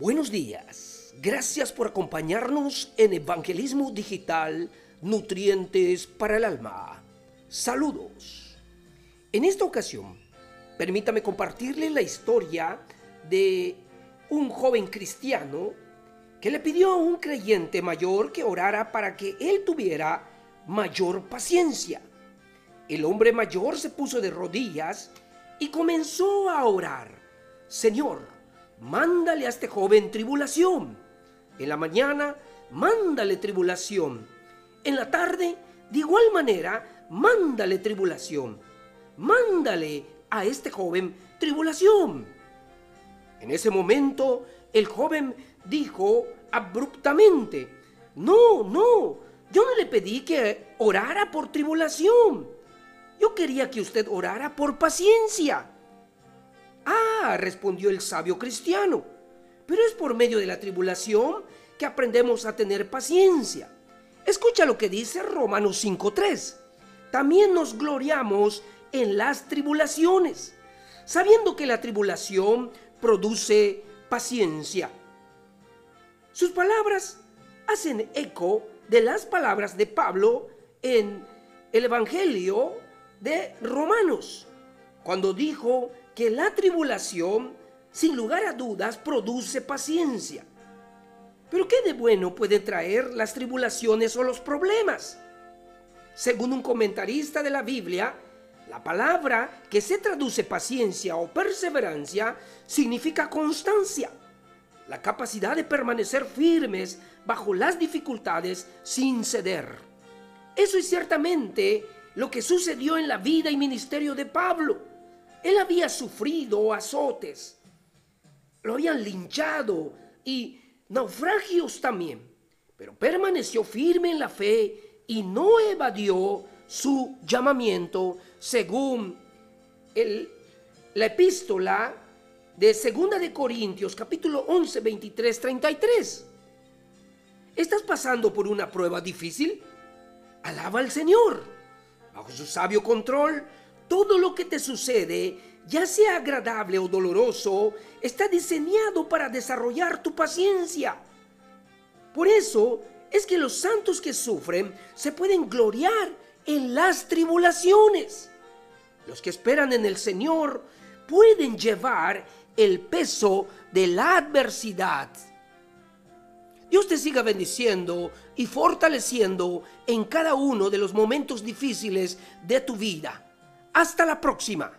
Buenos días. Gracias por acompañarnos en Evangelismo Digital Nutrientes para el Alma. Saludos. En esta ocasión, permítame compartirle la historia de un joven cristiano que le pidió a un creyente mayor que orara para que él tuviera mayor paciencia. El hombre mayor se puso de rodillas y comenzó a orar. Señor, mándale a este joven tribulación. En la mañana, mándale tribulación. En la tarde, de igual manera, mándale tribulación. Mándale a este joven tribulación. En ese momento, el joven dijo abruptamente, no, no, yo no le pedí que orara por tribulación. Yo quería que usted orara por paciencia. Ah, respondió el sabio cristiano, pero es por medio de la tribulación que aprendemos a tener paciencia. Escucha lo que dice Romanos 5.3. También nos gloriamos en las tribulaciones, sabiendo que la tribulación produce paciencia. Sus palabras hacen eco de las palabras de Pablo en el Evangelio de Romanos, cuando dijo que la tribulación, sin lugar a dudas, produce paciencia. Pero ¿qué de bueno puede traer las tribulaciones o los problemas? Según un comentarista de la Biblia, la palabra que se traduce paciencia o perseverancia significa constancia, la capacidad de permanecer firmes bajo las dificultades sin ceder. Eso es ciertamente lo que sucedió en la vida y ministerio de Pablo. Él había sufrido azotes, lo habían linchado y naufragios también, pero permaneció firme en la fe y no evadió su llamamiento según el, la epístola de Segunda de Corintios capítulo 11, 23, 33. ¿Estás pasando por una prueba difícil? Alaba al Señor. Su sabio control, todo lo que te sucede, ya sea agradable o doloroso, está diseñado para desarrollar tu paciencia. Por eso es que los santos que sufren se pueden gloriar en las tribulaciones. Los que esperan en el Señor pueden llevar el peso de la adversidad. Dios te siga bendiciendo y fortaleciendo en cada uno de los momentos difíciles de tu vida. Hasta la próxima.